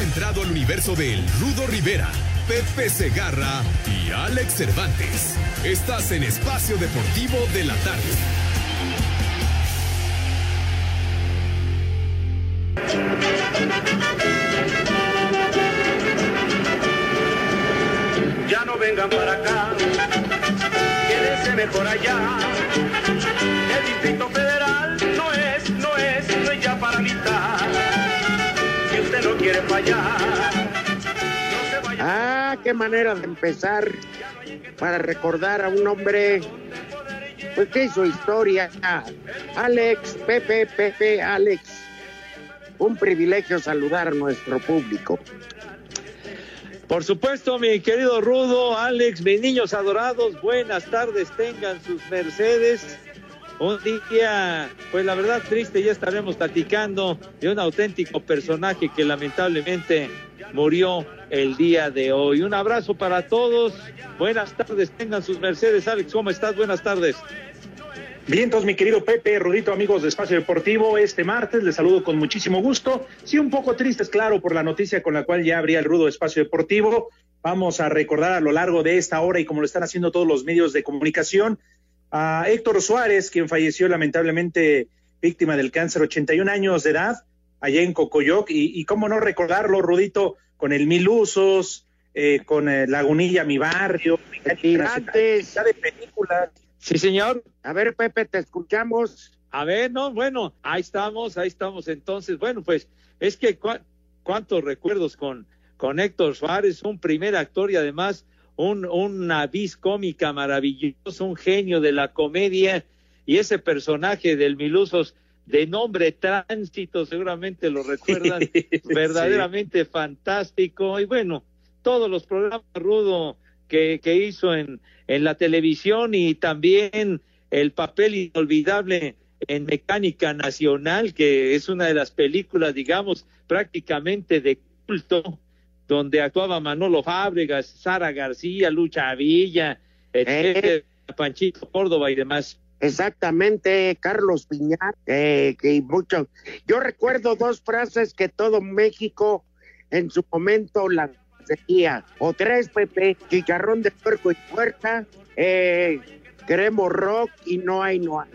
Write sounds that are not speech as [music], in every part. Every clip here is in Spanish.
Entrado al universo de El Rudo Rivera, Pepe Segarra y Alex Cervantes. Estás en Espacio Deportivo de la Tarde. Ya no vengan para acá, quédense mejor allá. El Distrito qué manera de empezar para recordar a un hombre pues que hizo historia. Alex, Pepe, Pepe, Alex. Un privilegio saludar a nuestro público. Por supuesto, mi querido Rudo, Alex, mis niños adorados, buenas tardes, tengan sus Mercedes. Un día, pues la verdad triste, ya estaremos platicando de un auténtico personaje que lamentablemente murió el día de hoy. Un abrazo para todos, buenas tardes, tengan sus Mercedes. Alex, ¿cómo estás? Buenas tardes. Vientos, mi querido Pepe, Rudito, amigos de Espacio Deportivo, este martes les saludo con muchísimo gusto. Sí, un poco tristes, claro, por la noticia con la cual ya abría el rudo Espacio Deportivo. Vamos a recordar a lo largo de esta hora y como lo están haciendo todos los medios de comunicación, a Héctor Suárez, quien falleció lamentablemente víctima del cáncer, 81 años de edad, allá en Cocoyoc. Y, y cómo no recordarlo, Rudito, con el Mil Usos, eh, con eh, Lagunilla, mi barrio, Tirantes. de películas. Sí, señor. A ver, Pepe, te escuchamos. A ver, no, bueno, ahí estamos, ahí estamos. Entonces, bueno, pues es que cua- cuántos recuerdos con, con Héctor Suárez, un primer actor y además un, una vis cómica maravilloso, un genio de la comedia y ese personaje del Milusos de nombre Tránsito, seguramente lo recuerdan, [laughs] verdaderamente fantástico. Y bueno, todos los programas rudo que, que hizo en, en la televisión y también el papel inolvidable en Mecánica Nacional, que es una de las películas, digamos, prácticamente de culto, donde actuaba Manolo Fábregas, Sara García, Lucha Villa, etcétera, Panchito Córdoba y demás. Exactamente, Carlos Piñar, eh, que mucho. Yo recuerdo dos frases que todo México en su momento las decía. O tres, Pepe, chicharrón de puerco y puerta, eh, queremos rock y no hay, no hay.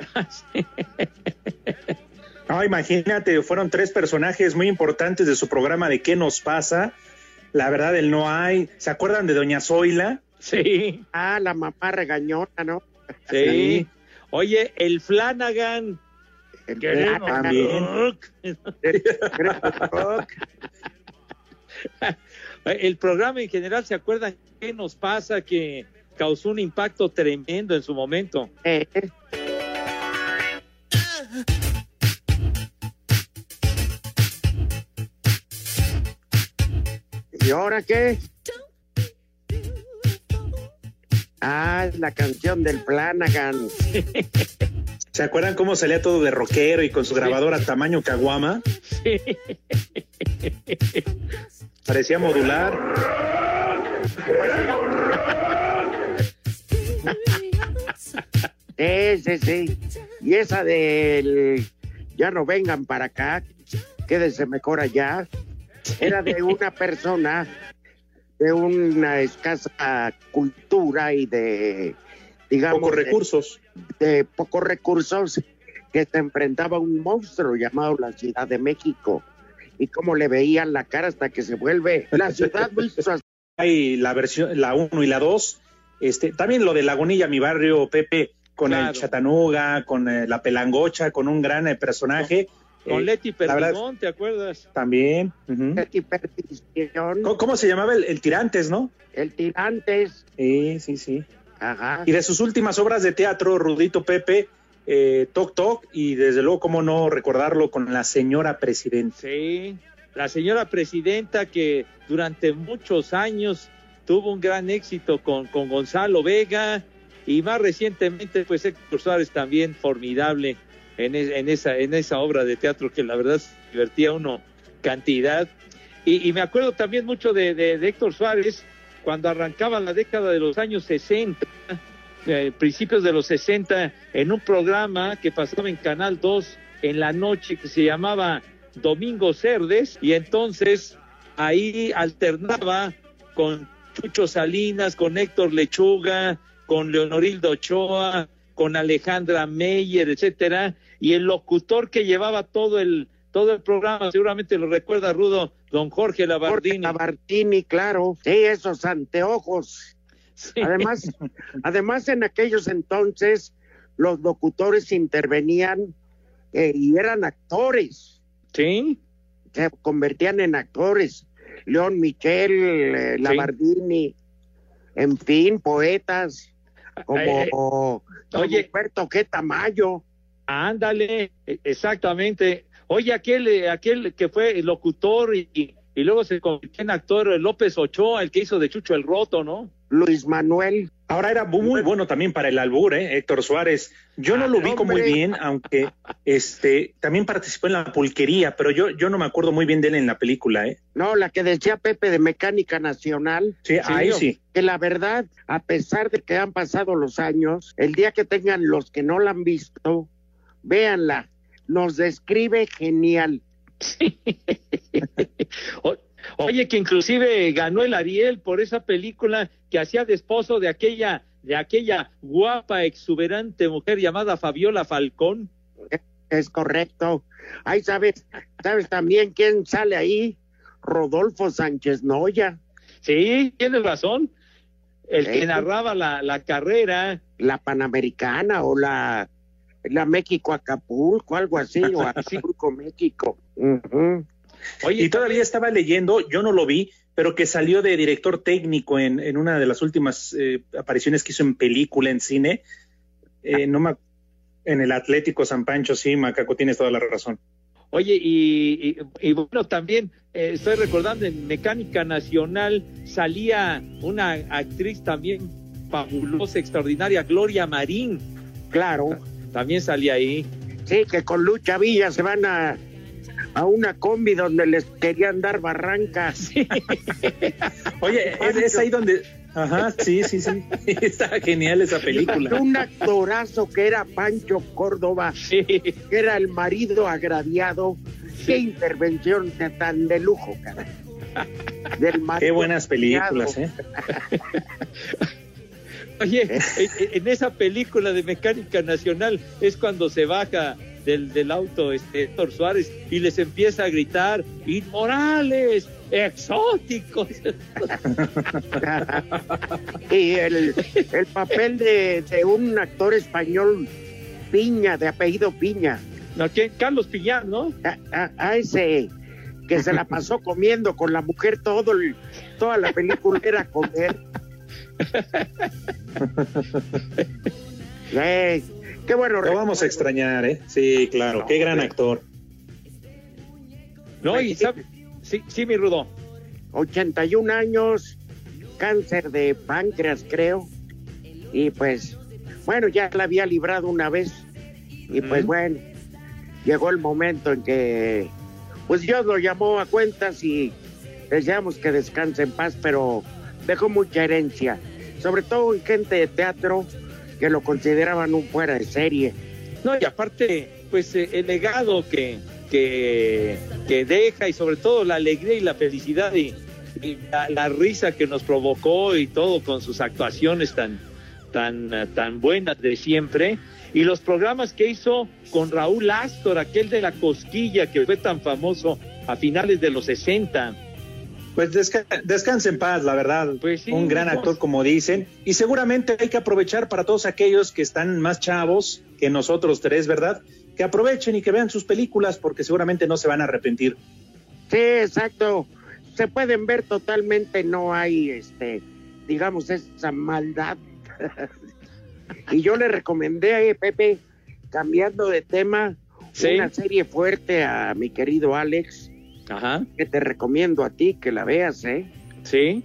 [laughs] No, imagínate, fueron tres personajes muy importantes de su programa de ¿Qué nos pasa? La verdad, el no hay. ¿Se acuerdan de Doña Zoila? Sí, Ah, la mamá regañona, ¿no? Sí. Oye, el Flanagan. El. [laughs] El programa en general, ¿se acuerdan qué nos pasa? Que causó un impacto tremendo en su momento. Eh, ¿Y ahora qué? Ah, es la canción del Flanagan. [laughs] ¿Se acuerdan cómo salía todo de rockero y con su grabadora tamaño caguama? Parecía modular. Sí, sí, sí. Y esa del ya no vengan para acá, quédense mejor allá, era de una persona de una escasa cultura y de, digamos, Pocos recursos. de pocos recursos que se enfrentaba a un monstruo llamado la Ciudad de México. Y cómo le veían la cara hasta que se vuelve la ciudad. [laughs] Hay la versión, la 1 y la 2. Este, también lo de Lagunilla, mi barrio, Pepe, con Claro. el Chatanuga, con eh, la Pelangocha, con un gran eh, personaje. Con Eh, Leti Perdigón, ¿te acuerdas? También. Perdición, ¿Cómo, cómo se llamaba el, el Tirantes, no? el Tirantes, Sí, sí, sí. ajá. Y de sus últimas obras de teatro, Rudito Pepe, eh, Toc Toc, y desde luego, cómo no recordarlo con la señora presidenta. Sí. la señora presidenta que durante muchos años tuvo un gran éxito con, con Gonzalo Vega y más recientemente pues Héctor Suárez también formidable en, es- en esa, en esa obra de teatro que la verdad divertía uno cantidad. Y, me acuerdo también mucho de Héctor Suárez cuando arrancaba la década de los años 60, eh, principios de los 60, en un programa que pasaba en Canal 2 en la noche que se llamaba Domingo Cerdes y entonces ahí alternaba con Chucho Salinas, con Héctor Lechuga, con Leonorildo Ochoa, con Alejandra Meyer, etcétera, y el locutor que llevaba todo el todo el programa, seguramente lo recuerda Rudo, don Jorge Jorge Labardini. Claro. Sí, esos anteojos. Sí. Además, [laughs] además en aquellos entonces los locutores intervenían eh, y eran actores, Sí, se convertían en actores. León Michel, eh, Labardini, en fin, poetas como Eh, oye. Humberto G. Tamayo. ándale, exactamente. Oye, aquel, eh, aquel que fue locutor y, y- y luego se convirtió en actor, eh, López Ochoa, el que hizo de Chucho el Roto, ¿no? Luis Manuel. Ahora era muy bueno también para el albur, ¿eh? Héctor Suárez. Yo no Ah, lo ubico muy bien, aunque este también participó en la pulquería, pero yo, yo no me acuerdo muy bien de él en la película, ¿eh? No, la que decía Pepe de Mecánica Nacional. Sí, ahí o- sí. que la verdad, a pesar de que han pasado los años, el día que tengan los que no la han visto, véanla, nos describe genial. [laughs] O- Oye, que inclusive ganó el Ariel por esa película que hacía de esposo de aquella, de aquella guapa, exuberante mujer llamada Fabiola Falcón. Es correcto. Ahí sabes, sabes también quién sale ahí, Rodolfo Sánchez Noya, Sí, tienes razón. El Sí. que narraba la, la carrera. la Panamericana o la, la México Acapulco, algo así, o [laughs] Acapulco México. Ujú. Oye, Y todavía estaba leyendo, yo no lo vi, pero que salió de director técnico en, en una de las últimas eh, apariciones que hizo en película, en cine. Eh, no me, en el Atlético San Pancho, sí, Macaco, tienes toda la razón. Oye, y, y- y bueno, también eh, estoy recordando en Mecánica Nacional salía una actriz también fabulosa, extraordinaria, Gloria Marín, Claro, también salía ahí. sí, que con Lucha Villa se van a, a una combi donde les querían dar barrancas. Oye, es, es ahí donde... Ajá, sí, sí, sí. [laughs] Está genial esa película. Un actorazo que era Pancho Córdoba, Sí, que era el marido agraviado. Qué intervención de tan de lujo, cara. Del marido Qué buenas películas, ¿eh? [laughs] Oye, en esa película de Mecánica Nacional es cuando se baja del, del auto este Héctor Suárez y les empieza a gritar inmorales, exóticos. [laughs] Y el, el papel de, de un actor español, Piña, de apellido Piña, No, ¿quién? Carlos Piñar, ¿no? a, a- a ese que se la pasó comiendo con la mujer todo el- toda la película era comer. [laughs] Eh, qué bueno. Lo vamos a extrañar, ¿eh? Sí, claro. Qué gran actor. No, y sabe- sí, sí, mi Rudo. 81 años, cáncer de páncreas, creo. Y pues, bueno, ya la había librado una vez. Y pues bueno, llegó el momento en que, pues Dios lo llamó a cuentas y deseamos que descanse en paz, pero dejó mucha herencia, sobre todo en gente de teatro que lo consideraban un fuera de serie. No, y aparte, pues eh, el legado que, que, deja y sobre todo la alegría y la felicidad y, la, la risa que nos provocó y todo con sus actuaciones tan, tan, tan buenas de siempre. Y los programas que hizo con Raúl Astor, aquel de la cosquilla que fue tan famoso a finales de los 60. Pues desca descanse en paz, la verdad. Pues sí, un gran vamos. actor, como dicen. Y seguramente hay que aprovechar para todos aquellos que están más chavos que nosotros tres, ¿verdad? Que aprovechen y que vean sus películas porque seguramente no se van a arrepentir. Sí, exacto. Se pueden ver totalmente, no hay, este, digamos, esa maldad. [laughs] y yo le recomendé, eh, Pepe, cambiando de tema, Sí. una serie fuerte a mi querido Alex, Ajá. que te recomiendo a ti que la veas, ¿eh? Sí.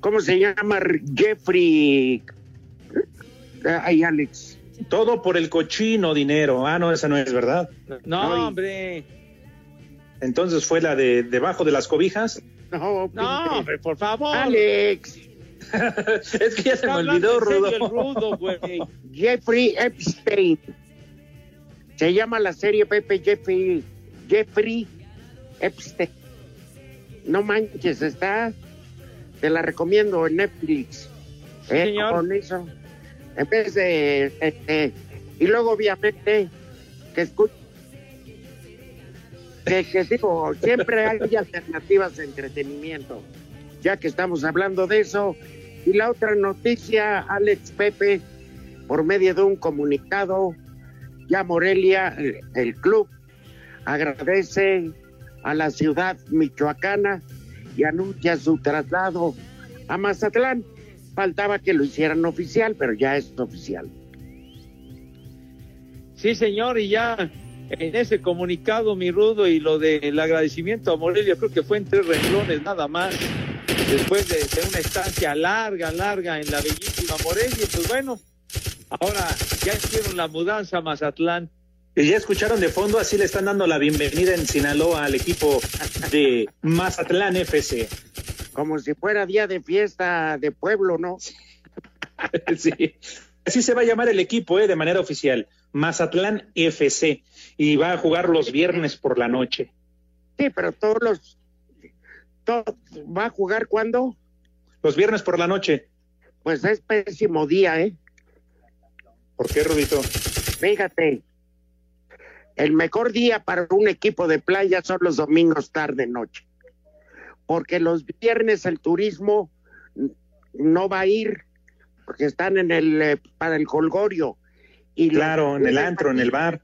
¿Cómo se llama? Jeffrey. Ay, Alex. Todo por el cochino dinero. Ah, no, esa no es verdad. No, hombre. Entonces fue la de debajo de las cobijas. No, No, hombre, por favor. Alex. [laughs] es que ya se me olvidó, Rudo. el rudo, güey. [laughs] Jeffrey Epstein. Se llama la serie Pepe Jeffrey. Jeffrey Epstein. No manches, está. Te la recomiendo en Netflix. Sí, Eh, señor. Con eso. En vez de. este, y luego, obviamente, que escucha. Que, que digo, siempre hay alternativas de entretenimiento. Ya que estamos hablando de eso. Y la otra noticia, Alex Pepe, por medio de un comunicado, ya Morelia, el, el club, agradece a la ciudad michoacana y anuncia su traslado a Mazatlán. Faltaba que lo hicieran oficial, pero ya es oficial. Sí, señor, y ya en ese comunicado, mi rudo, y lo del agradecimiento a Morelia, creo que fue en tres renglones nada más, después de, de una estancia larga, larga en la bellísima Morelia, pues bueno, ahora ya hicieron la mudanza a Mazatlán. Y ya escucharon de fondo, así le están dando la bienvenida en Sinaloa al equipo de Mazatlán FC. Como si fuera día de fiesta de pueblo, ¿no? [laughs] Sí. Así se va a llamar el equipo, ¿eh? de manera oficial. Mazatlán FC. Y va a jugar los viernes por la noche. Sí, pero todos los... ¿Va a jugar cuándo? Los viernes por la noche. Pues es pésimo día, ¿eh? ¿Por qué, Rudito? Fíjate, el mejor día para un equipo de playa son los domingos tarde noche, porque los viernes el turismo no va a ir, porque están en el eh, para el colgorio y Claro, en el antro, en el bar.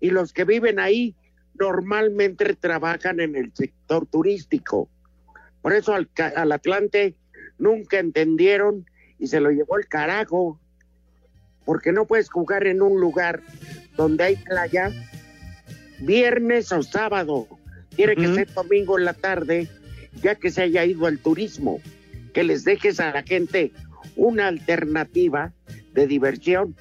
y los que viven ahí normalmente trabajan en el sector turístico. Por eso al, al Atlante nunca entendieron y se lo llevó el carajo, porque no puedes jugar en un lugar donde hay playa viernes o sábado. Tiene que ser domingo en la tarde, ya que se haya ido al turismo. Que les dejes a la gente una alternativa de diversión.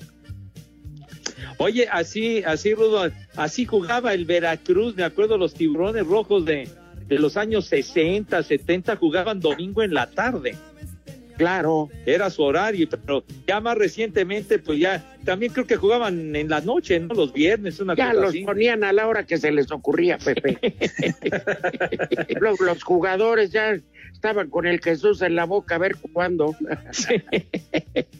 Oye, así, así, Rudo, así jugaba el Veracruz, me acuerdo los tiburones rojos de, de los años 60, 70, jugaban domingo en la tarde. Claro, era su horario, pero ya más recientemente, pues ya también creo que jugaban en la noche, ¿no? Los viernes, una ya cosa los así. ponían a la hora que se les ocurría, Pepe. [laughs] los, los jugadores ya estaban con el Jesús en la boca a ver cuándo.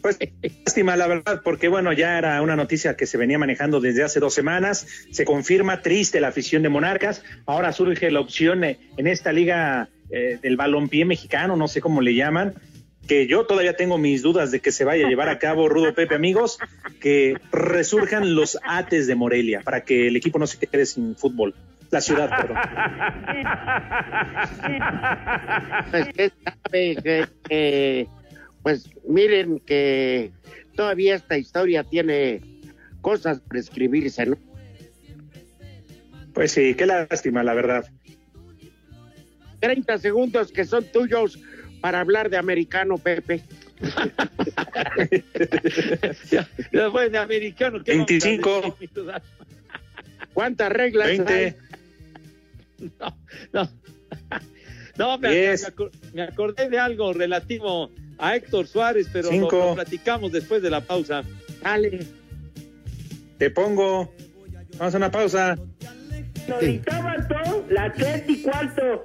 Pues lástima, la verdad, porque bueno, ya era una noticia que se venía manejando desde hace dos semanas. Se confirma triste la afición de Monarcas. Ahora surge la opción eh, en esta liga eh, del balompié mexicano, no sé cómo le llaman, que yo todavía tengo mis dudas de que se vaya a llevar a cabo, Rudo Pepe, amigos, que resurjan los ates de Morelia para que el equipo no se quede sin fútbol. La ciudad, perdón. Pues que sabe que, que, pues miren que todavía esta historia tiene cosas por escribirse, ¿no? Pues sí, qué lástima, la verdad. 30 segundos que son tuyos para hablar de americano, Pepe. [laughs] ya, ya fue de americano. ¿qué vamos a 25. decir? ¿Cuántas reglas hay? 20. No, no. No, me, acordé de algo relativo a Héctor Suárez, pero lo, Cinco. lo platicamos después de la pausa. Dale. Te pongo. Vamos a una pausa. la tres y cuarto.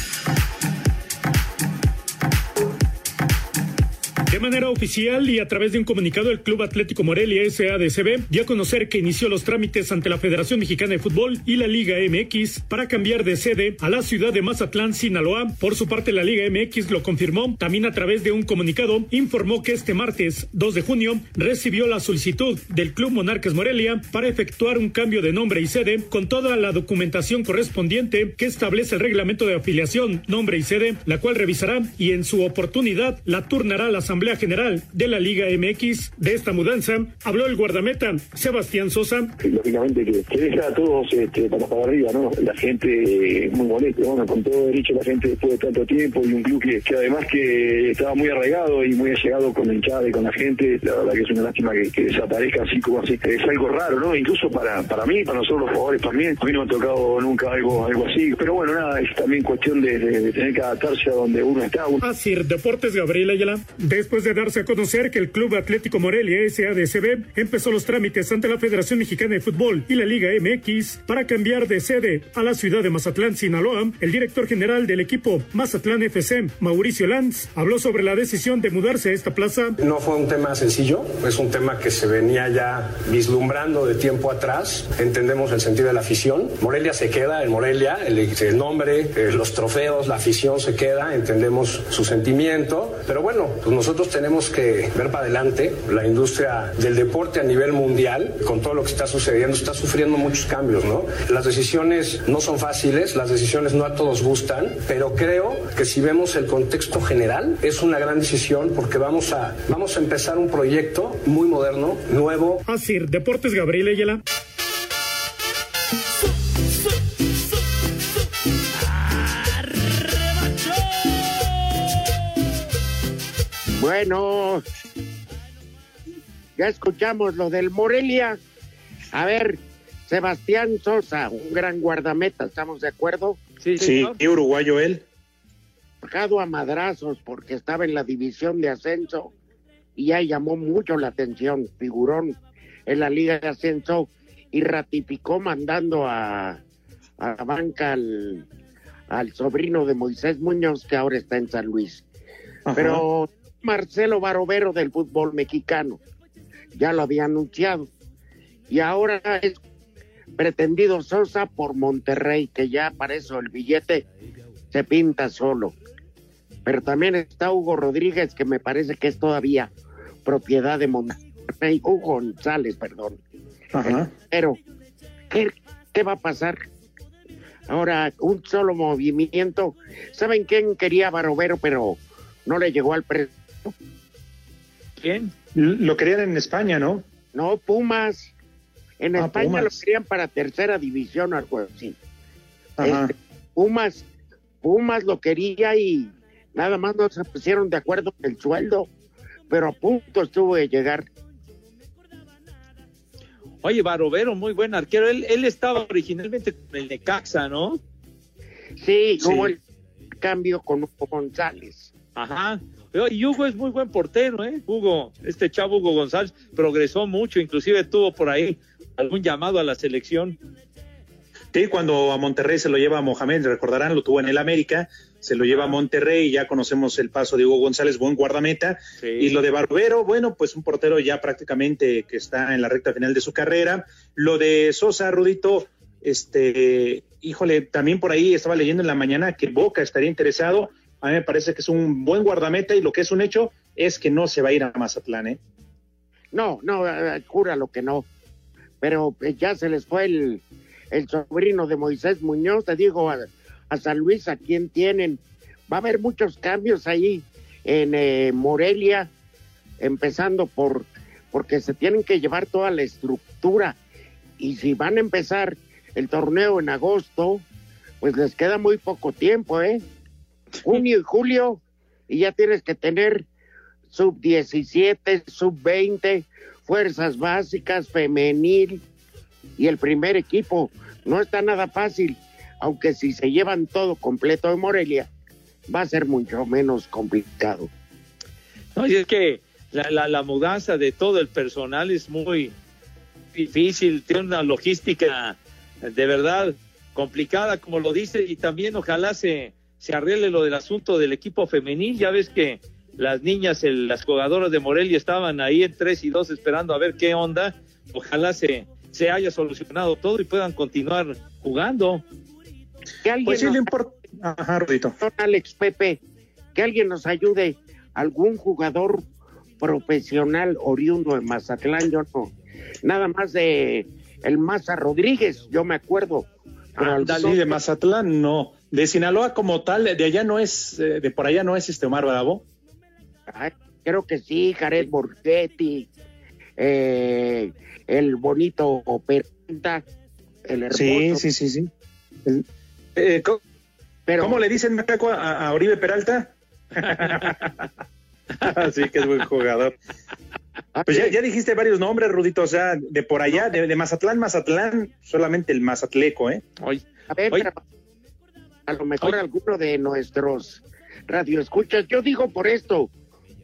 Manera oficial y a través de un comunicado, el Club Atlético Morelia SADCB dio a conocer que inició los trámites ante la Federación Mexicana de Fútbol y la Liga MX para cambiar de sede a la ciudad de Mazatlán, Sinaloa. Por su parte, la Liga MX lo confirmó. También a través de un comunicado informó que este martes 2 de junio recibió la solicitud del Club Monarcas Morelia para efectuar un cambio de nombre y sede con toda la documentación correspondiente que establece el reglamento de afiliación, nombre y sede, la cual revisará y en su oportunidad la turnará la Asamblea General de la Liga MX. De esta mudanza habló el guardameta Sebastián Sosa. Lógicamente que, deja a todos este, para, para arriba, ¿no? La gente muy molesta, bueno, con todo derecho la gente después de tanto tiempo y un club que, además que estaba muy arraigado y muy allegado con el hinchada y con la gente, la verdad que es una lástima que, desaparezca así como así. Es algo raro, ¿no? Incluso para, para mí, para nosotros los jugadores también. A mí no me ha tocado nunca algo, algo así. Pero bueno, nada, es también cuestión de, tener que adaptarse a donde uno está. Así, Deportes Gabriel Ayala. Después de darse a conocer que el Club Atlético Morelia SADCB empezó los trámites ante la Federación Mexicana de Fútbol y la Liga MX para cambiar de sede a la ciudad de Mazatlán, Sinaloa, el director general del equipo Mazatlán FC, Mauricio Lanz, habló sobre la decisión de mudarse a esta plaza. No fue un tema sencillo, es un tema que se venía ya vislumbrando de tiempo atrás. Entendemos el sentido de la afición. Morelia se queda en Morelia, el, el nombre, eh, los trofeos, la afición se queda, entendemos su sentimiento, pero bueno, pues nosotros tenemos que ver para adelante. La industria del deporte a nivel mundial, con todo lo que está sucediendo, está sufriendo muchos cambios, ¿no? Las decisiones no son fáciles, las decisiones no a todos gustan, pero creo que si vemos el contexto general, es una gran decisión porque vamos a, vamos a empezar un proyecto muy moderno, nuevo. Así, Deportes Gabriel Ayala. Bueno, ya escuchamos lo del Morelia. A ver, Sebastián Sosa, un gran guardameta, ¿estamos de acuerdo? Sí, sí, uruguayo él. Bajado a madrazos porque estaba en la división de ascenso y ya llamó mucho la atención, figurón en la Liga de Ascenso y ratificó mandando a, a la banca al, al sobrino de Moisés Muñoz que ahora está en San Luis. Pero Marcelo Barovero del fútbol mexicano. Ya lo había anunciado. Y ahora es pretendido Sosa por Monterrey, que ya para eso el billete se pinta solo. Pero también está Hugo Rodríguez, que me parece que es todavía propiedad de Monterrey. Hugo González, perdón. Pero, ¿qué, ¿qué va a pasar? Ahora, un solo movimiento. ¿Saben quién quería Barovero, pero no le llegó al precio? ¿Quién? Lo querían en España, ¿no? No, Pumas. En ah, España lo querían para tercera división, algo así. Este, Pumas, Pumas lo quería y nada más no se pusieron de acuerdo en el sueldo, pero a punto estuvo de llegar. Oye, Barovero, muy buen arquero. Él, él estaba originalmente con el Necaxa, ¿no? Sí, como el cambio con Hugo González. Ajá. Y Hugo es muy buen portero, ¿eh? Hugo, este chavo Hugo González progresó mucho, inclusive tuvo por ahí algún llamado a la selección. Sí, cuando a Monterrey se lo lleva a Mohamed, recordarán, lo tuvo en el América, se lo lleva a Monterrey y ya conocemos el paso de Hugo González, buen guardameta. Y lo de Barbero, bueno, pues un portero ya prácticamente que está en la recta final de su carrera. Lo de Sosa, Rudito, este, híjole, también por ahí estaba leyendo en la mañana que Boca estaría interesado a mí me parece que es un buen guardameta y lo que es un hecho es que no se va a ir a Mazatlán, ¿eh? No, no, cura lo que no. Pero eh, ya se les fue el, el sobrino de Moisés Muñoz, te digo, a, San Luis, a quien tienen. Va a haber muchos cambios ahí en eh, Morelia, empezando por porque se tienen que llevar toda la estructura. Y si van a empezar el torneo en agosto, pues les queda muy poco tiempo, ¿eh? Junio y julio y ya tienes que tener sub 17, sub 20, fuerzas básicas, femenil y el primer equipo. No está nada fácil, aunque si se llevan todo completo de Morelia, va a ser mucho menos complicado. No, y es que la, la mudanza de todo el personal es muy difícil, tiene una logística de verdad complicada, como lo dice, y también ojalá se, se arregle lo del asunto del equipo femenil. Ya ves que las niñas, el- las jugadoras de Morelia estaban ahí en 3 y 2 esperando a ver qué onda. Ojalá se, se haya solucionado todo y puedan continuar jugando. Que alguien Pues sí, nos- le importa. Ajá, Rudito. Alex Pepe, que alguien nos ayude, algún jugador profesional oriundo de Mazatlán, yo no, nada más de el Maza Rodríguez, yo me acuerdo. Pero Sí, algún- de Mazatlán no. De Sinaloa como tal, de allá no es, eh, de por allá no es este Omar Bravo. Ay, creo que sí, Jared Borghetti, eh, el bonito Peralta, el hermoso. Sí, sí, sí, sí. El- eh, ¿cómo, Pero, cómo le dicen Macaco a, a Oribe Peralta? [laughs] sí, que es buen jugador. Pues ya, ya dijiste varios nombres, Rudito, o sea, de por allá, de, de Mazatlán, Mazatlán, solamente el Mazatleco, ¿eh? Oye, a ver, pero a lo mejor Oye. alguno de nuestros radioescuchas, yo digo por esto,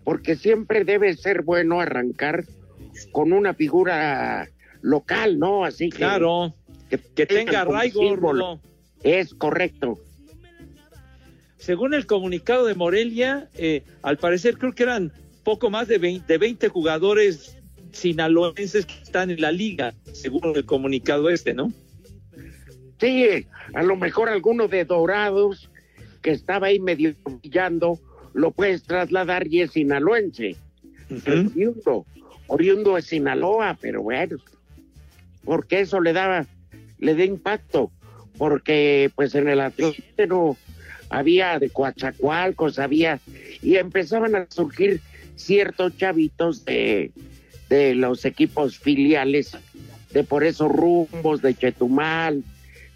porque siempre debe ser bueno arrancar con una figura local, ¿no? Así que, claro, que, tenga arraigo. Es correcto. Según el comunicado de Morelia, eh, al parecer creo que eran poco más de 20, de 20 jugadores sinaloenses que están en la liga, según el comunicado este, ¿no? Sí, a lo mejor alguno de Dorados que estaba ahí medio brillando, lo puedes trasladar y es sinaloense. Oriundo, oriundo de Sinaloa, pero bueno, porque eso le daba, le da impacto, porque pues en el Atlántico había de Coatzacoalcos, había, y empezaban a surgir ciertos chavitos de, de los equipos filiales, de por esos rumbos, de Chetumal,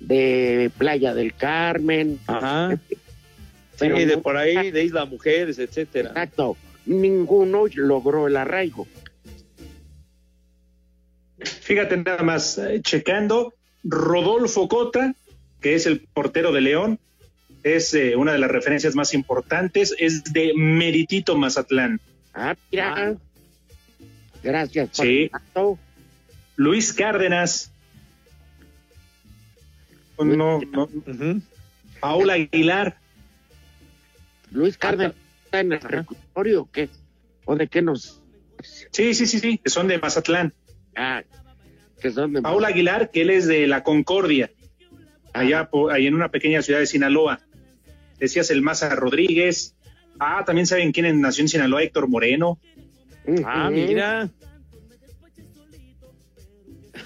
de Playa del Carmen, Ajá. Pero sí, de por ahí, de Isla Mujeres, etcétera. exacto, ninguno logró el arraigo. Fíjate nada más, eh, checando, Rodolfo Cota, que es el portero de León, es eh, una de las referencias más importantes, es de Meritito Mazatlán. Ah, mira. Gracias por Sí. el dato. Luis Cárdenas. Oh, No, no. Ujú. Paul Aguilar. Luis Cárdenas está en el reclusorio, ¿o qué? ¿O de qué nos...? Sí, sí, sí, sí, que son de Mazatlán. Ah, que son de... Paul Aguilar, que él es de la Concordia, allá, ahí en una pequeña ciudad de Sinaloa. Decías el Maza Rodríguez. Ah, también saben quién nació en Sinaloa, Héctor Moreno. Ah, mira.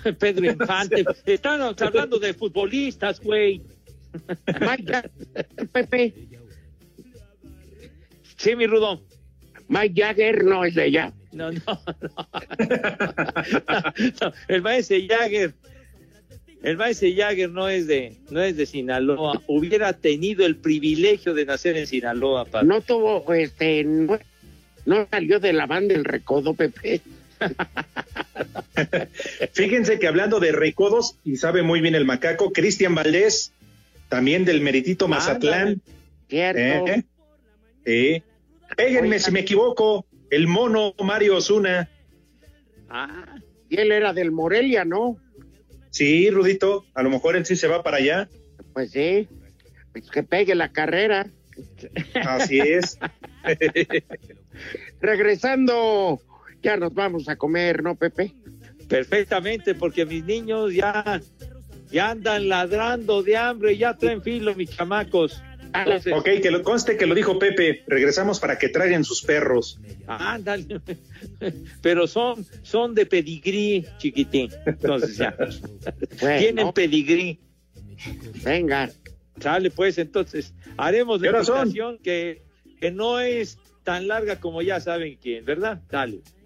[laughs] Pedro Infante. [laughs] Estamos hablando de futbolistas, güey. [laughs] Mike Jagger, Pepe, Sí, mi Rudo. Mike Jagger no es de allá. No, no, no. No, el maestro Jagger. El maestro Jagger no es de, no es de Sinaloa. Hubiera tenido el privilegio de nacer en Sinaloa, padre. No tuvo, este, no, no salió de la banda el recodo, Pepe. Fíjense que hablando de recodos, y sabe muy bien el macaco, Cristian Valdés, también del Meritito Mazatlán. Cierto. ¿Eh? Sí. Péguenme si me equivoco. El mono Mario Osuna. Ah, Y él era del Morelia, ¿no? Sí, Rudito. A lo mejor él sí se va para allá. Pues sí. Pues que pegue la carrera. Así es. [laughs] Regresando, ya nos vamos a comer, ¿no, Pepe? perfectamente, porque mis niños ya, ya andan ladrando de hambre, ya traen filo, mis chamacos. Entonces, ok, que lo conste que lo dijo Pepe. Regresamos para que traigan sus perros. ándale. [laughs] Pero son, son de pedigrí, chiquitín. Entonces ya. [laughs] Bueno, Tienen pedigrí. venga. Sale, pues, entonces, haremos ¿Qué la invitación que, que no es tan larga como ya saben quién, ¿verdad? Dale.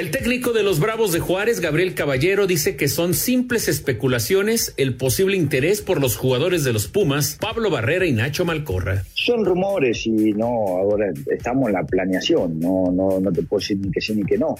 El técnico de los Bravos de Juárez, Gabriel Caballero, dice que son simples especulaciones el posible interés por los jugadores de los Pumas, Pablo Barrera y Nacho Malcorra. Son rumores y no, ahora estamos en la planeación, no, no, no te puedo decir ni que sí ni que no.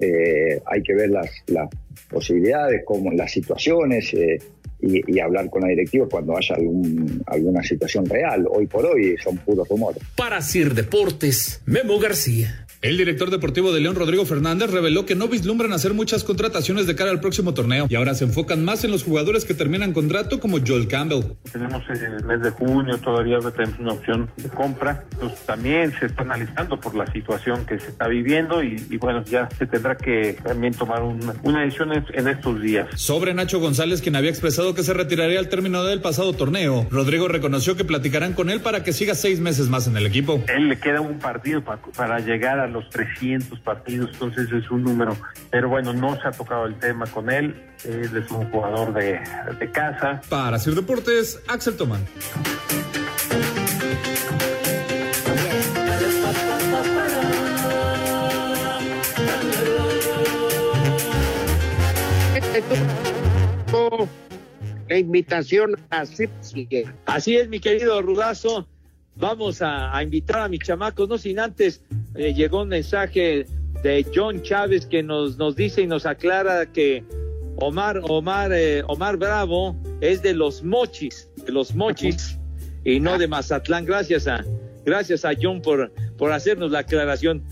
Eh, hay que ver las, las posibilidades, como las situaciones. Eh, y, y, hablar con la directiva cuando haya algún, alguna situación real. Hoy por hoy son puros rumores. Para Sir Deportes, Memo García. El director deportivo de León, Rodrigo Fernández, reveló que no vislumbran hacer muchas contrataciones de cara al próximo torneo y ahora se enfocan más en los jugadores que terminan contrato como Joel Campbell. Tenemos en el mes de junio todavía tenemos una opción de compra, entonces también se está analizando por la situación que se está viviendo y, y bueno, ya se tendrá que también tomar una, una decisión en, en estos días. Sobre Nacho González, quien había expresado que se retiraría al término del pasado torneo, Rodrigo reconoció que platicarán con él para que siga seis meses más en el equipo. Él le queda un partido para, para llegar a los 300 partidos, entonces es un número. Pero bueno, no se ha tocado el tema con él. Él es un jugador de, de casa. Para hacer deportes, Axel Tomán. La invitación a Así es, mi querido Rudazo. Vamos a, a, invitar a mis chamacos, no sin antes eh, llegó un mensaje de John Chávez que nos, nos dice y nos aclara que Omar, Omar, eh, Omar Bravo es de los mochis, de los mochis y no de Mazatlán. Gracias a, gracias a John por, por hacernos la aclaración.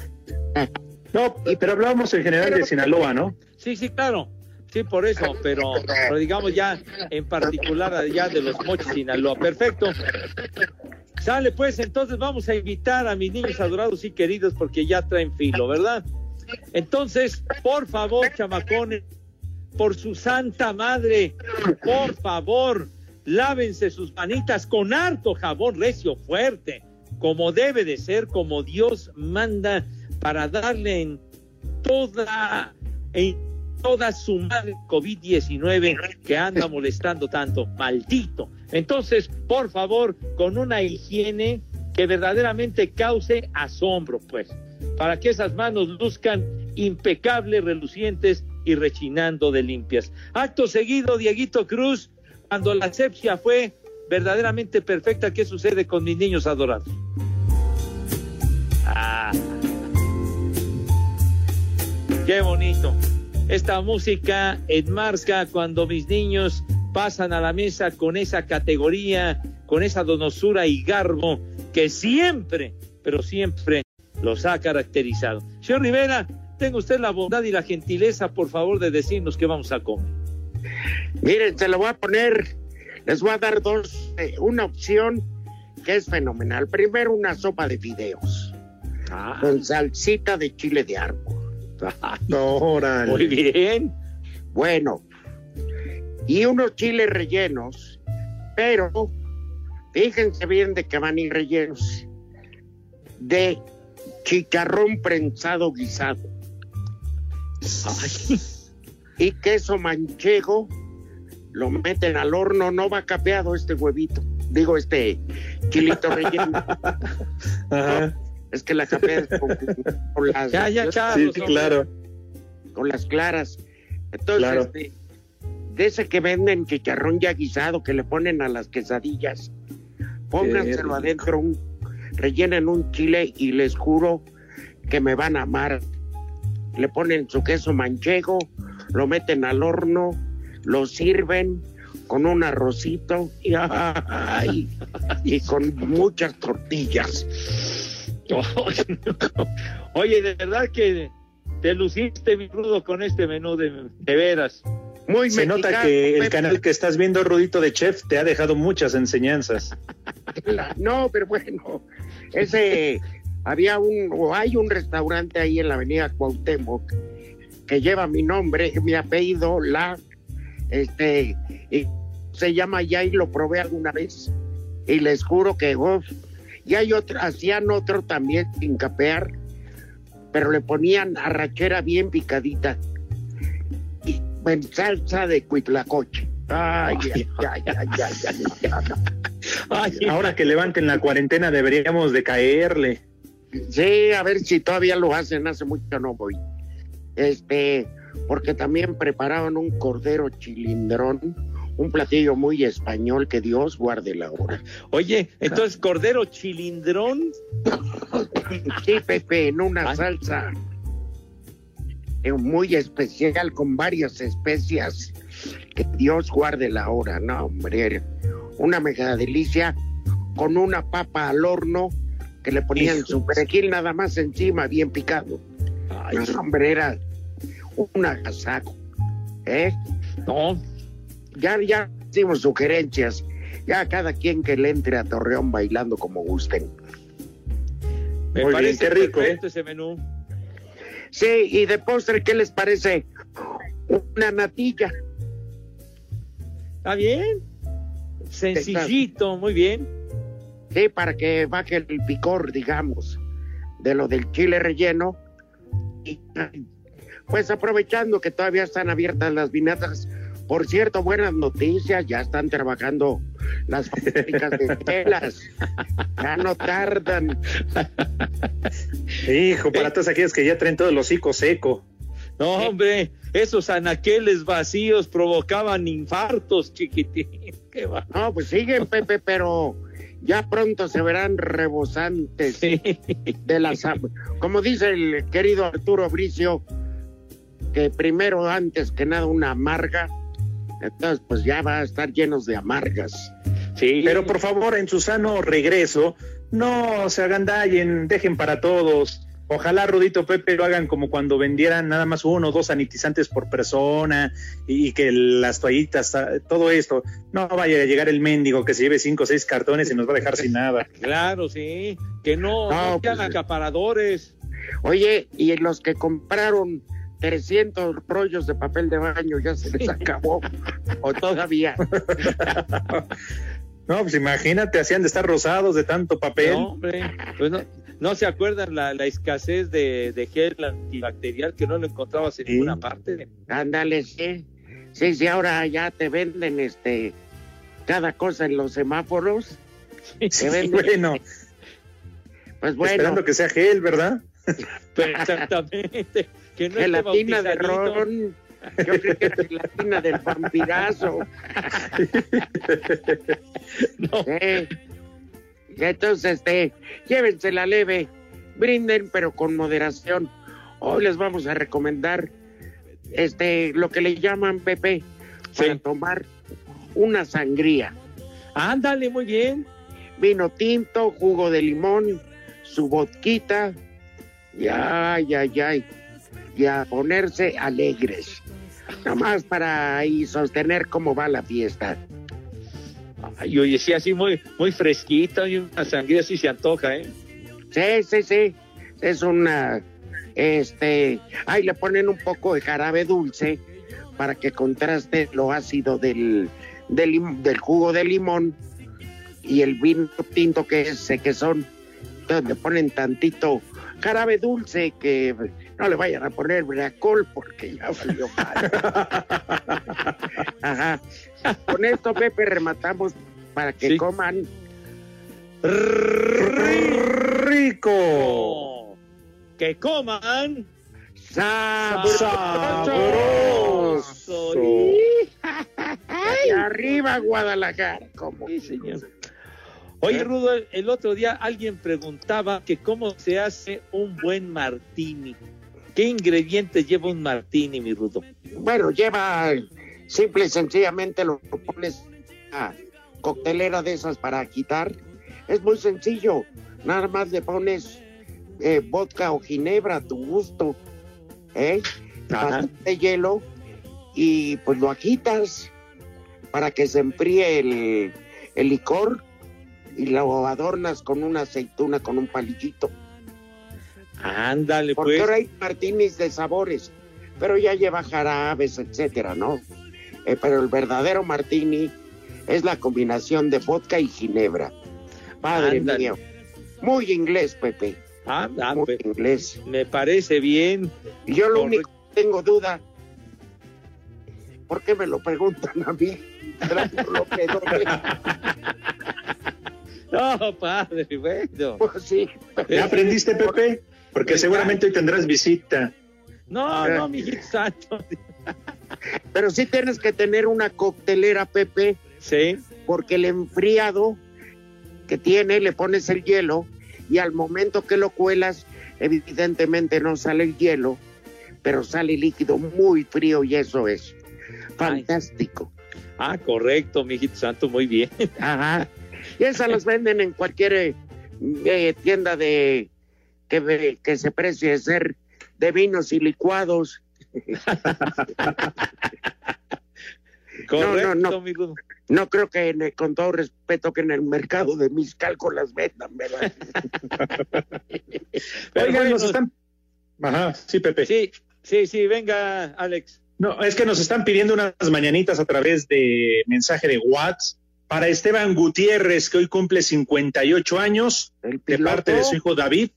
[laughs] No, pero hablábamos en general de Sinaloa, ¿no? Sí, sí, claro. Sí, por eso, pero, pero digamos ya en particular allá de los mochis Sinaloa. Perfecto. Sale pues, entonces vamos a invitar a mis niños adorados y queridos porque ya traen filo, ¿verdad? Entonces, por favor, chamacones, por su santa madre, por favor, lávense sus manitas con harto jabón recio fuerte, como debe de ser, como Dios manda, para darle en toda, en toda su madre COVID-19 que anda molestando tanto, maldito. Entonces, por favor, con una higiene que verdaderamente cause asombro, pues, para que esas manos luzcan impecables, relucientes y rechinando de limpias. Acto seguido, Dieguito Cruz, cuando la asepsia fue verdaderamente perfecta, ¿qué sucede con mis niños adorados? Ah, qué bonito. Esta música enmarca cuando mis niños pasan a la mesa con esa categoría, con esa donosura y garbo que siempre, pero siempre los ha caracterizado. Señor Rivera, tenga usted la bondad y la gentileza, por favor, de decirnos qué vamos a comer. Miren, se lo voy a poner, les voy a dar dos, eh, una opción que es fenomenal. Primero, una sopa de fideos ah. con salsita de chile de árbol. [laughs] Órale. Muy bien. Bueno, y unos chiles rellenos, pero fíjense bien de que van a ir rellenos de chicharrón prensado guisado. Ay. Y queso manchego, lo meten al horno, no va capeado este huevito, digo este chilito relleno. [laughs] Ajá. Es que la capea con, con, las. Ya, ya. Sí, sí, claro. Con las claras. Entonces, Claro. este, de ese que venden chicharrón ya guisado que le ponen a las quesadillas, pónganselo adentro, un, rellenen un chile y les juro que me van a amar. Le ponen su queso manchego, lo meten al horno, lo sirven con un arrocito y, [laughs] ay, y con muchas tortillas. [laughs] Oye, de verdad que te luciste, mi rudo, con este menú de, de veras. Muy Se nota que el canal que estás viendo, Rudito de Chef, te ha dejado muchas enseñanzas. No, pero bueno, ese había un o hay un restaurante ahí en la avenida Cuauhtémoc que lleva mi nombre, mi apellido, la este y se llama ya y lo probé alguna vez y les juro que uf, y hay otro, hacían otro también sin capear, pero le ponían arrachera bien picadita y en salsa de cuitlacoche. Ay, ay, ay, ay, ay, ay, ay. Ahora que levanten la cuarentena deberíamos de caerle. Sí, a ver si todavía lo hacen, hace mucho no voy. este, porque también preparaban un cordero chilindrón, un platillo muy español que Dios guarde la hora. Oye, entonces cordero chilindrón. Sí, Pepe, en una salsa eh, muy especial con varias especias. Que Dios guarde la hora, no, hombre. Una mega delicia con una papa al horno que le ponían Hijo. su perejil nada más encima, bien picado. Ay, No, hombre, era un agasajo. ¿Eh? no, Ya, ya hicimos sugerencias. Ya cada quien que le entre a Torreón bailando como gusten. me Muy bien, parece qué rico, perfecto ese menú. Sí, y de postre, ¿qué les parece? Una natilla. Está bien. Sencillito, muy bien. Sí, para que baje el picor, digamos, de lo del chile relleno. Y pues aprovechando que todavía están abiertas las vinatas. Por cierto, buenas noticias, ya están trabajando las fábricas de [laughs] telas. Ya no tardan. Hijo, para todos aquellos que ya traen todo el hocico seco. No, hombre, esos anaqueles vacíos provocaban infartos, chiquitín. [laughs] Qué va. No, pues siguen, Pepe, pero ya pronto se verán rebosantes de las... Como dice el querido Arturo Bricio, que primero, antes que nada, una amarga. Entonces, pues ya va a estar llenos de amargas. Sí, Pero por favor, en su sano regreso, no se agandallen, dejen para todos. Ojalá Rudito Pepe lo hagan como cuando vendieran nada más uno o dos sanitizantes por persona y, y que las toallitas, ah, todo esto. No vaya a llegar el mendigo que se lleve cinco o seis cartones y nos va a dejar sin nada. [laughs] Claro, sí. Que no, No, no sean pues, acaparadores. Oye, y los que compraron 300 rollos de papel de baño ya se les acabó. o todavía. [laughs] No, pues imagínate, hacían de estar rosados de tanto papel. No, hombre. Pues no, no se acuerdan la, la escasez de, de gel antibacterial que no lo encontrabas en Sí. ninguna parte. Ándale, sí. Sí, sí, ahora ya te venden este cada cosa en los semáforos. Sí, venden- bueno, Pues bueno, esperando que sea gel, ¿verdad? [laughs] Pero exactamente. Que no gelatina de ron. Yo creo que es gelatina del vampirazo. [laughs] No. Sí. Entonces, este, llévensela leve, brinden, pero con moderación. Hoy les vamos a recomendar este lo que le llaman Pepe para Sí. tomar una sangría. Ándale, muy bien. Vino tinto, jugo de limón, su vodquita. Y ay, ay, ay. Y a ponerse alegres. Nomás para ahí sostener cómo va la fiesta. Ay, oye, sí, así muy, muy fresquita y una sangría así se antoja, ¿eh? Sí, sí, sí. Es una. Este. Ahí le ponen un poco de jarabe dulce para que contraste lo ácido del, del, del jugo de limón y el vino tinto que es que son. Entonces le ponen tantito jarabe dulce que no le vayan a poner bracol porque ya valió mal. [laughs] Ajá. Con esto, Pepe, rematamos para que Sí. coman Rico. Que coman sabroso. Y arriba Guadalajara, como Sí, señor. Oye, Rudo, el- el otro día alguien preguntaba que cómo se hace un buen martini. ¿Qué ingredientes lleva un martini, mi Rudo? Bueno, lleva simple y sencillamente lo pones a coctelera de esas para quitar. Es muy sencillo. Nada más le pones eh, vodka o ginebra a tu gusto. ¿eh? Bastante hielo y pues lo agitas para que se enfríe el, el licor y lo adornas con una aceituna con un palillito. Ándale, Porque pues. ahora hay martinis de sabores, pero ya lleva jarabes, etcétera, ¿no? Eh, pero el verdadero martini es la combinación de vodka y ginebra. Padre Ándale. mío. Muy inglés, Pepe. Ah, ah, Muy pues, inglés. me parece bien. Y yo lo único que tengo duda, ¿por qué me lo preguntan a mí? [laughs] No, padre, bueno. Pues sí. ¿Ya aprendiste, Pepe? Porque seguramente hoy tendrás visita. No, no, mijito santo. Pero sí tienes que tener una coctelera, Pepe. Sí. Porque el enfriado que tiene, le pones el hielo y al momento que lo cuelas, evidentemente no sale el hielo, pero sale líquido muy frío y eso es fantástico. Ah, correcto, mijito santo, muy bien. Ajá. Y esas las venden en cualquier eh, tienda de que, que se precie ser de vinos y licuados. Correcto, [laughs] no, no, amigo. No creo que, en el- con todo respeto, que en el mercado de Miscalco las vendan, ¿verdad? [laughs] Pero Oigan, bueno, nos están. Ajá, sí, Pepe. Sí, sí, sí, venga, Alex. No, es que nos están pidiendo unas mañanitas a través de mensaje de WhatsApp para Esteban Gutiérrez, que hoy cumple 58 años, de parte de su hijo David,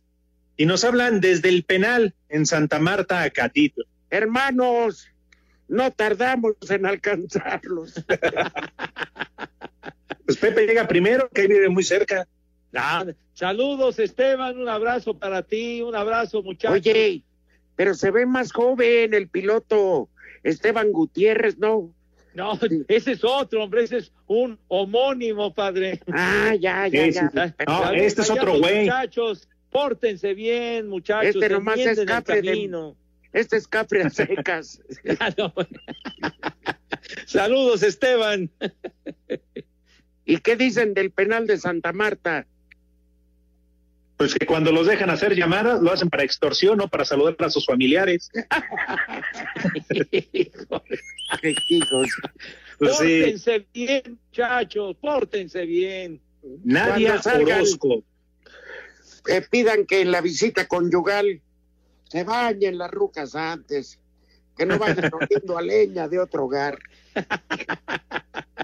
y nos hablan desde el penal en Santa Marta, Acatito. Hermanos, no tardamos en alcanzarlos. [laughs] Pues Pepe llega primero, que ahí vive muy cerca. Ah, saludos, Esteban, un abrazo para ti, un abrazo, muchachos. Oye, pero se ve más joven el piloto Esteban Gutiérrez, ¿no? No, ese es otro, hombre, ese es un homónimo, padre. Ah, ya, ya, Sí, ya. sí, sí. No, Saludos este es otro güey. Muchachos, pórtense bien, muchachos. Este nomás es cafre de-. Este es Capri a secas. [laughs] Saludos, Esteban. ¿Y qué dicen del penal de Santa Marta? Pues que cuando los dejan hacer llamadas, lo hacen para extorsión, no para saludar a sus familiares. Hijos. Pues sí, Pórtense bien, muchachos, pórtense bien. Salgan- Orozco. Eh, pidan que en la visita conyugal se bañen las rucas antes, que no vayan [laughs] oliendo a leña de otro hogar.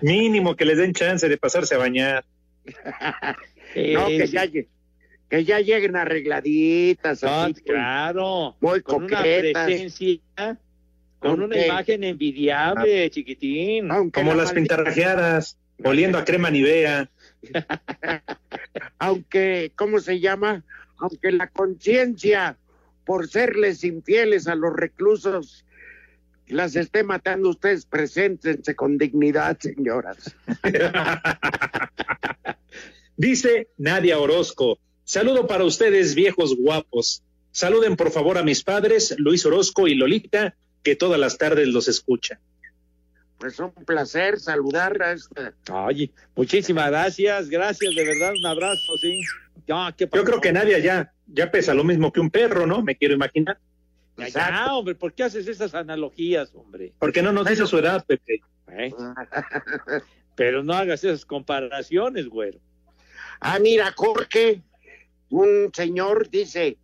Mínimo que les den chance de pasarse a bañar. [laughs] No, que ya, que ya lleguen arregladitas, Ah, así, claro, muy con una presencia, con una imagen envidiable, chiquitín. Aunque Como la las pintarrajeadas, oliendo a crema Nivea. [laughs] aunque, ¿cómo se llama? Aunque la conciencia, por serles infieles a los reclusos, las esté matando ustedes, preséntense con dignidad, señoras. [laughs] Dice Nadia Orozco, saludo para ustedes viejos guapos. Saluden por favor a mis padres, Luis Orozco y Lolita, que todas las tardes los escuchan. Pues un placer saludar a esta. Oye, muchísimas gracias, gracias, de verdad, un abrazo, sí. Ya, ¿qué Yo creo que Nadia ya, ya pesa lo mismo que un perro, ¿no? Me quiero imaginar. Ya, ya, hombre, ¿por qué haces esas analogías, hombre? Porque no nos dice su edad, Pepe. ¿Eh? Pero no hagas esas comparaciones, güero. Ah, mira, Jorge, un señor dice,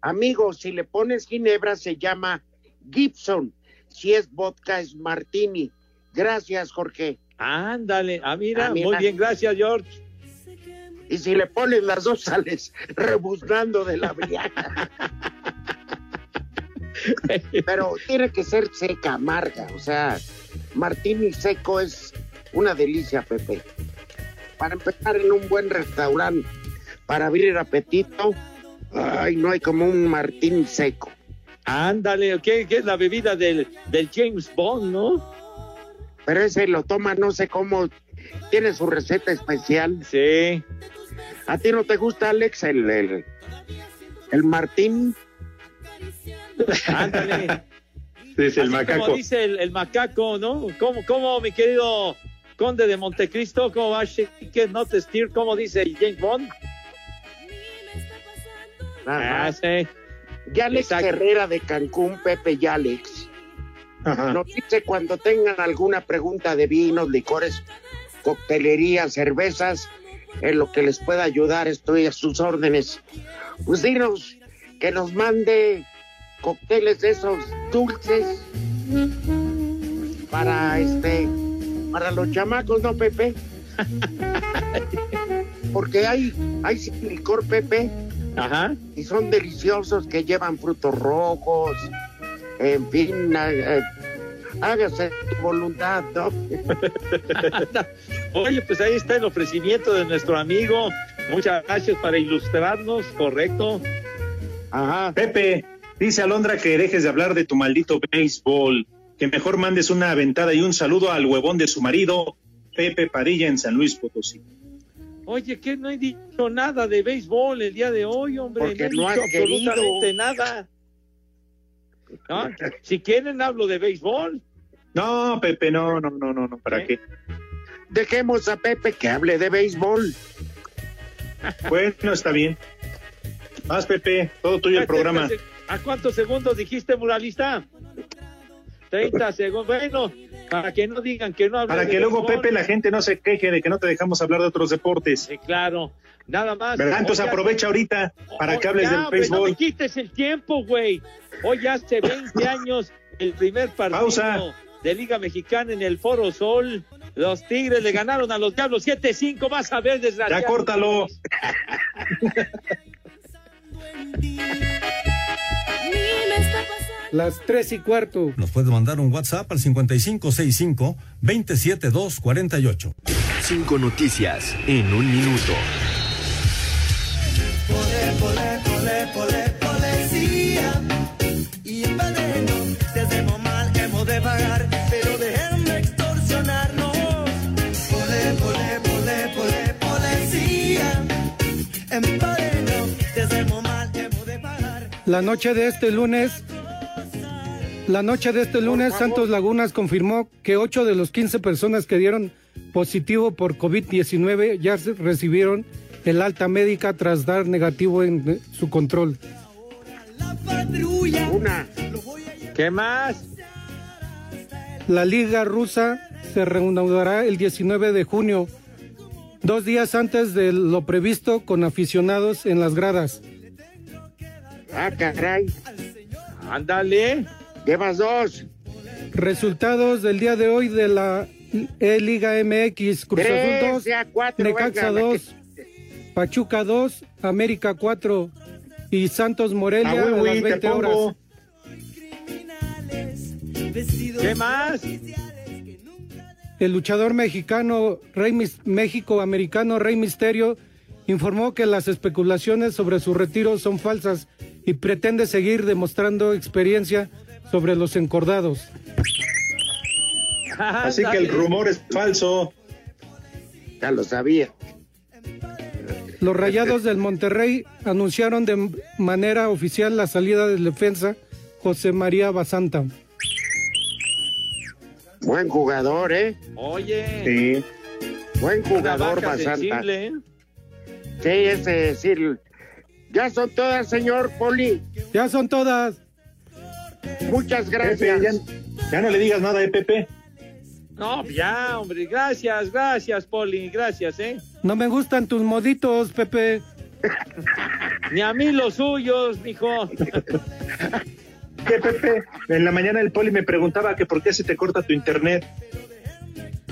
amigo, si le pones ginebra se llama Gibson, si es vodka es martini. Gracias, Jorge. Ándale, ah, mira, Ah, mira. muy bien, gracias, George. Y si le pones las dos sales rebuznando de la briaga. Pero tiene que ser seca, amarga, o sea, martini seco es una delicia, Pepe. Para empezar en un buen restaurante, para abrir apetito, ay, no hay como un martini seco. Ándale, ¿qué, qué es la bebida del, del James Bond, no? Pero ese lo toma, no sé cómo, tiene su receta especial. Sí. ¿A ti no te gusta, Alex, el, el, el martini? Ándale. Dice el Así macaco. Como dice el, el macaco, ¿no? ¿Cómo, cómo, mi querido conde de Montecristo? ¿Cómo va que no te steer? ¿Cómo dice James Bond? Ah, sí. Y Alex Exacto. Herrera de Cancún, Pepe y Alex. Ajá. Nos dice cuando tengan alguna pregunta de vinos, licores, coctelería, cervezas, en lo que les pueda ayudar, estoy a sus órdenes. Pues dinos que nos mande cócteles de esos dulces para este para los chamacos, ¿no, Pepe? [laughs] Porque hay, hay licor, Pepe, Ajá. y son deliciosos que llevan frutos rojos, en fin, hágase tu voluntad, ¿no? [laughs] Oye, pues ahí está el ofrecimiento de nuestro amigo. Muchas gracias para ilustrarnos, correcto. Ajá. Pepe, Dice Alondra que dejes de hablar de tu maldito béisbol, que mejor mandes una aventada y un saludo al huevón de su marido, Pepe Padilla, en San Luis Potosí. Oye, que no he dicho nada de béisbol el día de hoy, hombre. Porque no no he has dicho absolutamente querido. nada. ¿No? Si quieren, hablo de béisbol. No, Pepe, no, no, no, no, no, ¿para qué? Dejemos a Pepe que hable de béisbol. [laughs] Bueno, está bien. Más, Pepe, todo tuyo el programa. ¿A cuántos segundos dijiste, muralista? 30 segundos. Bueno, para que no digan que no Para de que luego, béisbol. Pepe, la gente no se queje de que no te dejamos hablar de otros deportes. Sí, claro. Nada más. ¿Verdad? Entonces Hoy aprovecha ahorita para que hables ya, del hombre, No béisbol. me quites el tiempo, güey. Hoy hace 20 [laughs] años el primer partido Pausa. de Liga Mexicana en el Foro Sol. Los Tigres le ganaron a los Diablos 7-5. Vas a ver, desgraciado. Ya córtalo. [laughs] Las tres y cuarto. Nos puede mandar un WhatsApp al 5565-27248. Cinco noticias en un minuto. Pole, pole, pole, pole, policía. Y en veneno, te hacemos mal, hemos de pagar, pero dejen de extorsionarnos. Pole, pole, pole, pole, policía. En veneno, te hacemos mal, hemos de pagar. La noche de este lunes, la noche de este lunes, Santos Lagunas confirmó que 8 de los 15 personas que dieron positivo por COVID-19 ya recibieron el alta médica tras dar negativo en eh, su control. Una. ¿Qué más? La liga rusa se reanudará el 19 de junio, dos días antes de lo previsto con aficionados en las gradas. Ah, caray. Ándale. Llevas dos. Resultados del día de hoy de la E-Liga MX. Cruz Azul 2, ya cuatro, Necaxa venga, 2, Pachuca 2, América 4 y Santos Morelia Ah, a las güey, te 20 pongo. horas. ¿Qué más? El luchador mexicano Rey México americano Rey Misterio informó que las especulaciones sobre su retiro son falsas y pretende seguir demostrando experiencia sobre los encordados. Así que el rumor es falso. Ya lo sabía. Los Rayados del Monterrey anunciaron de manera oficial la salida del defensa José María Basanta. Buen jugador, ¿eh? Oye. Sí. Buen jugador, Basanta. sensible, ¿eh? Sí, ese decir. Ya son todas, señor Poli. Ya son todas. Muchas Pepe, gracias. ya, ya no le digas nada de Pepe. No, ya, hombre. Gracias, gracias, Poli. Gracias, ¿eh? No me gustan tus moditos, Pepe. Ni a mí los suyos, mijo. [laughs] ¿Qué, Pepe? En la mañana el poli me preguntaba que por qué se te corta tu internet.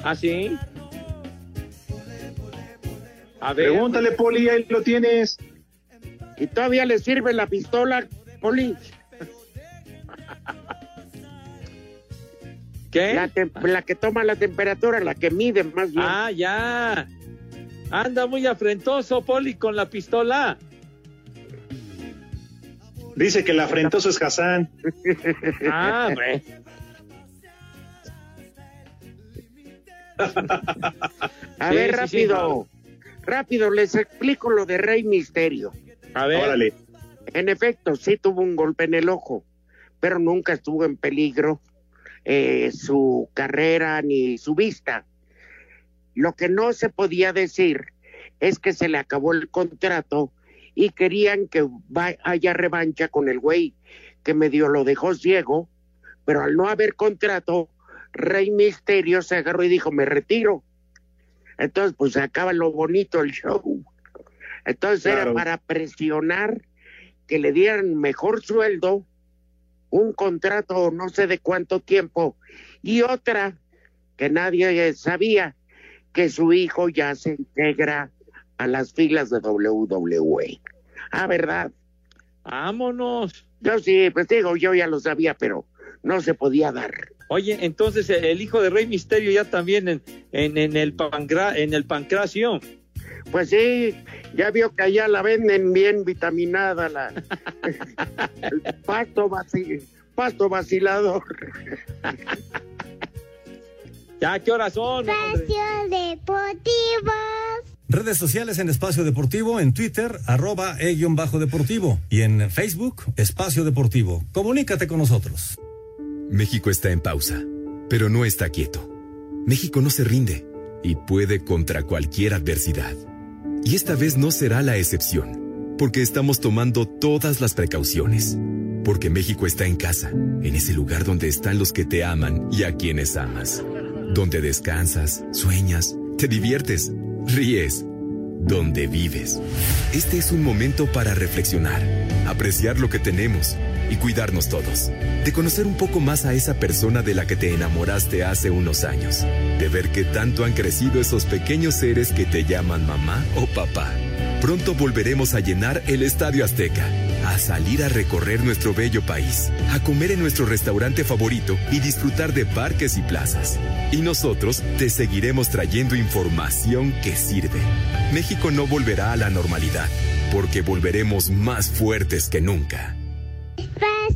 ¿Ah, sí? A ver. Pregúntale, poli, ahí lo tienes. ¿Y todavía le sirve la pistola, Poli? ¿Qué? La, que toma la temperatura, la que mide más bien. Ah, ya. Anda muy afrentoso, Poli, con la pistola. Dice que el afrentoso es Hassan. Ah, [laughs] hombre. A Sí, ver, sí, rápido. Rápido, les explico lo de Rey Misterio. A ver. Órale. En efecto, sí tuvo un golpe en el ojo, pero nunca estuvo en peligro eh, su carrera ni su vista. Lo que no se podía decir es que se le acabó el contrato y querían que haya revancha con el güey que medio lo dejó ciego, pero al no haber contrato, Rey Misterio se agarró y dijo, me retiro. Entonces, pues se acaba lo bonito el show. Entonces era para presionar que le dieran mejor sueldo, un contrato no sé de cuánto tiempo, y otra que nadie sabía, que su hijo ya se integra a las filas de WWE. Ah, ¿verdad? Vámonos. Yo sí, pues digo, yo ya lo sabía, pero no se podía dar. Oye, entonces el hijo de Rey Misterio ya también en, en, en el pancra, en el pancracio. Pues sí, ya vio que allá la venden bien vitaminada, la el pasto, vaci- pasto vacilador. [laughs] ¿Ya qué horas son? Espacio Deportivo. Redes sociales en Espacio Deportivo, en Twitter, arroba e-bajo deportivo y en Facebook, Espacio Deportivo. Comunícate con nosotros. México está en pausa, pero no está quieto. México no se rinde y puede contra cualquier adversidad. Y esta vez no será la excepción, porque estamos tomando todas las precauciones. Porque México está en casa, en ese lugar donde están los que te aman y a quienes amas. Donde descansas, sueñas, te diviertes, ríes, donde vives. Este es un momento para reflexionar, apreciar lo que tenemos y cuidarnos todos. De conocer un poco más a esa persona de la que te enamoraste hace unos años. De ver qué tanto han crecido esos pequeños seres que te llaman mamá o papá. Pronto volveremos a llenar el Estadio Azteca, a salir a recorrer nuestro bello país, a comer en nuestro restaurante favorito y disfrutar de parques y plazas. Y nosotros te seguiremos trayendo información que sirve. México no volverá a la normalidad, porque volveremos más fuertes que nunca.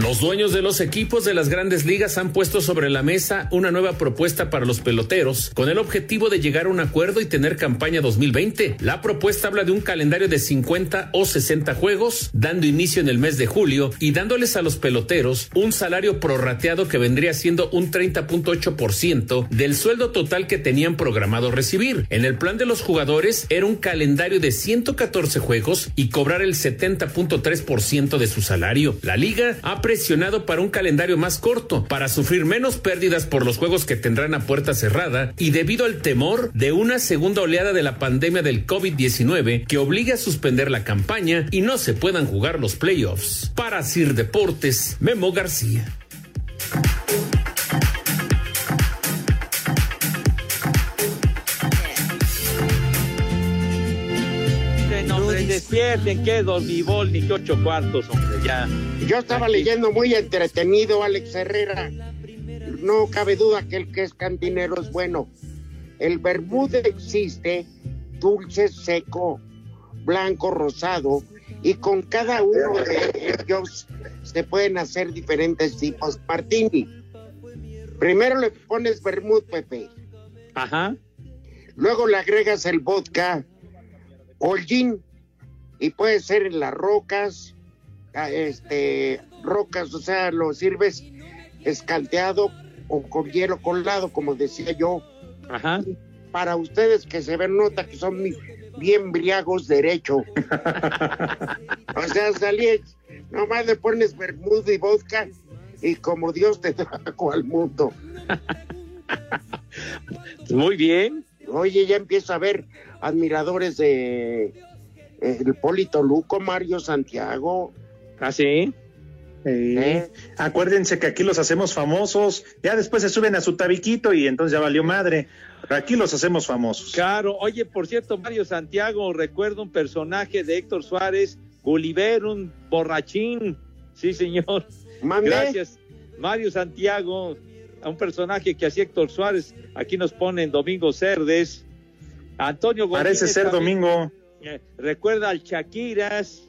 Los dueños de los equipos de las grandes ligas han puesto sobre la mesa una nueva propuesta para los peloteros con el objetivo de llegar a un acuerdo y tener campaña 2020. La propuesta habla de un calendario de 50 o 60 juegos, dando inicio en el mes de julio y dándoles a los peloteros un salario prorrateado que vendría siendo un 30.8% del sueldo total que tenían programado recibir. En el plan de los jugadores era un calendario de 114 juegos y cobrar el 70.3% de su salario. La liga ha presionado para un calendario más corto, para sufrir menos pérdidas por los juegos que tendrán a puerta cerrada y debido al temor de una segunda oleada de la pandemia del COVID-19 que obligue a suspender la campaña y no se puedan jugar los playoffs. Para Sir Deportes, Memo García. Despierten, que dormibol, ni que ocho cuartos, hombre, ya. Yo estaba leyendo muy entretenido, Alex Herrera. No cabe duda que el que es cantinero es bueno. El vermut existe, dulce, seco, blanco, rosado, y con cada uno de ellos se pueden hacer diferentes tipos martini. Primero le pones vermut, Pepe. Ajá. Luego le agregas el vodka o el gin, y puede ser en las rocas, ah, este, rocas, o sea, lo sirves escalteado o con hielo colado, como decía yo. Ajá. Para ustedes que se ven nota que son bien briagos derecho. [laughs] o sea, salí, nomás le pones bermuda y vodka y como Dios te [laughs] trajo al mundo. Muy bien. Oye, ya empiezo a ver admiradores de el Polito Luco, Mario Santiago. ¿Ah, sí? Sí. ¿Eh? Acuérdense que aquí los hacemos famosos, ya después se suben a su tabiquito y entonces ya valió madre. Pero aquí los hacemos famosos. Claro, oye, por cierto, Mario Santiago, recuerdo un personaje de Héctor Suárez, Gulliver, un borrachín. Sí, señor. Mande. Gracias. Mario Santiago, a un personaje que hacía Héctor Suárez, aquí nos ponen Domingo Cerdes. Antonio Parece ser también, domingo. Eh, recuerda al Chaquiras.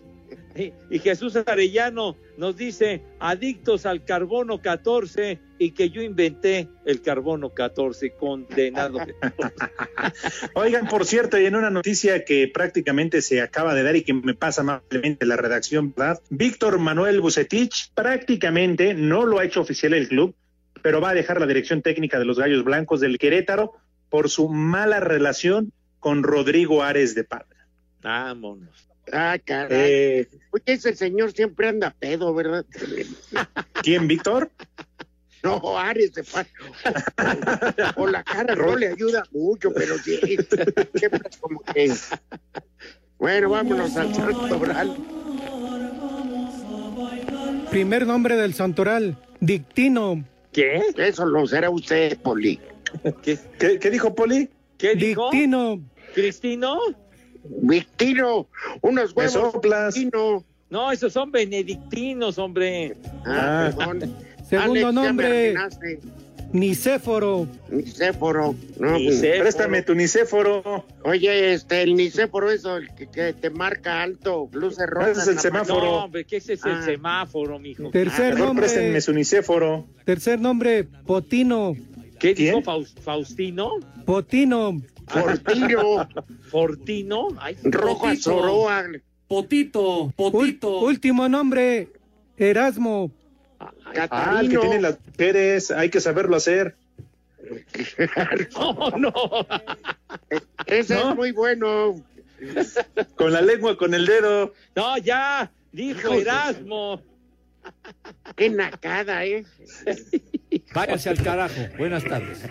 Y, Jesús Arellano nos dice, adictos al carbono 14 y que yo inventé el carbono 14, condenado. [laughs] Oigan, por cierto, y en una noticia que prácticamente se acaba de dar y que me pasa amablemente la redacción, ¿verdad? Víctor Manuel Bucetich prácticamente no lo ha hecho oficial el club, pero va a dejar la dirección técnica de los Gallos Blancos del Querétaro por su mala relación con Rodrigo Ares de Parga. Vámonos. Ah, caray. Eh, Oye, ese señor siempre anda pedo, ¿verdad? ¿Quién, Víctor? No, Ares de Paco. O la cara no le ayuda mucho, pero sí. Siempre como que. Bueno, vámonos al santoral. Primer nombre del santoral, Dictino. ¿Qué? Eso lo será usted, Poli. ¿Qué? ¿Qué, qué dijo Poli? ¿Qué dijo? Victino. ¿Cristino? Victino, unos huevos. soplas. Victino. No, esos son benedictinos, hombre. Ah, perdón. [laughs] Segundo Alex, nombre. Nicéforo. Nicéforo. No, Nicéforo. Préstame tu nicéforo. Oye, este, el nicéforo eso, el que, que te marca alto, luces rojas. Ese es el semáforo. No, hombre, ¿qué ese es el Ah. semáforo, mijo? Tercer Mejor nombre, préstenme su nicéforo. tercer nombre, Potino. ¿Qué ¿Quién? dijo Faus- Faustino? Potino. Fortino, [laughs] ¿Fortino? Ay, rojo a Soroa. Potito, Ul- último nombre, Erasmo. Ah, el que Catarino. tiene las mujeres, hay que saberlo hacer. [laughs] no, no. Ese ¿No? es muy bueno. Con la lengua, con el dedo. No, ya, dijo Erasmo. Qué nacada, ¿eh? [laughs] Váyase al carajo. Buenas tardes.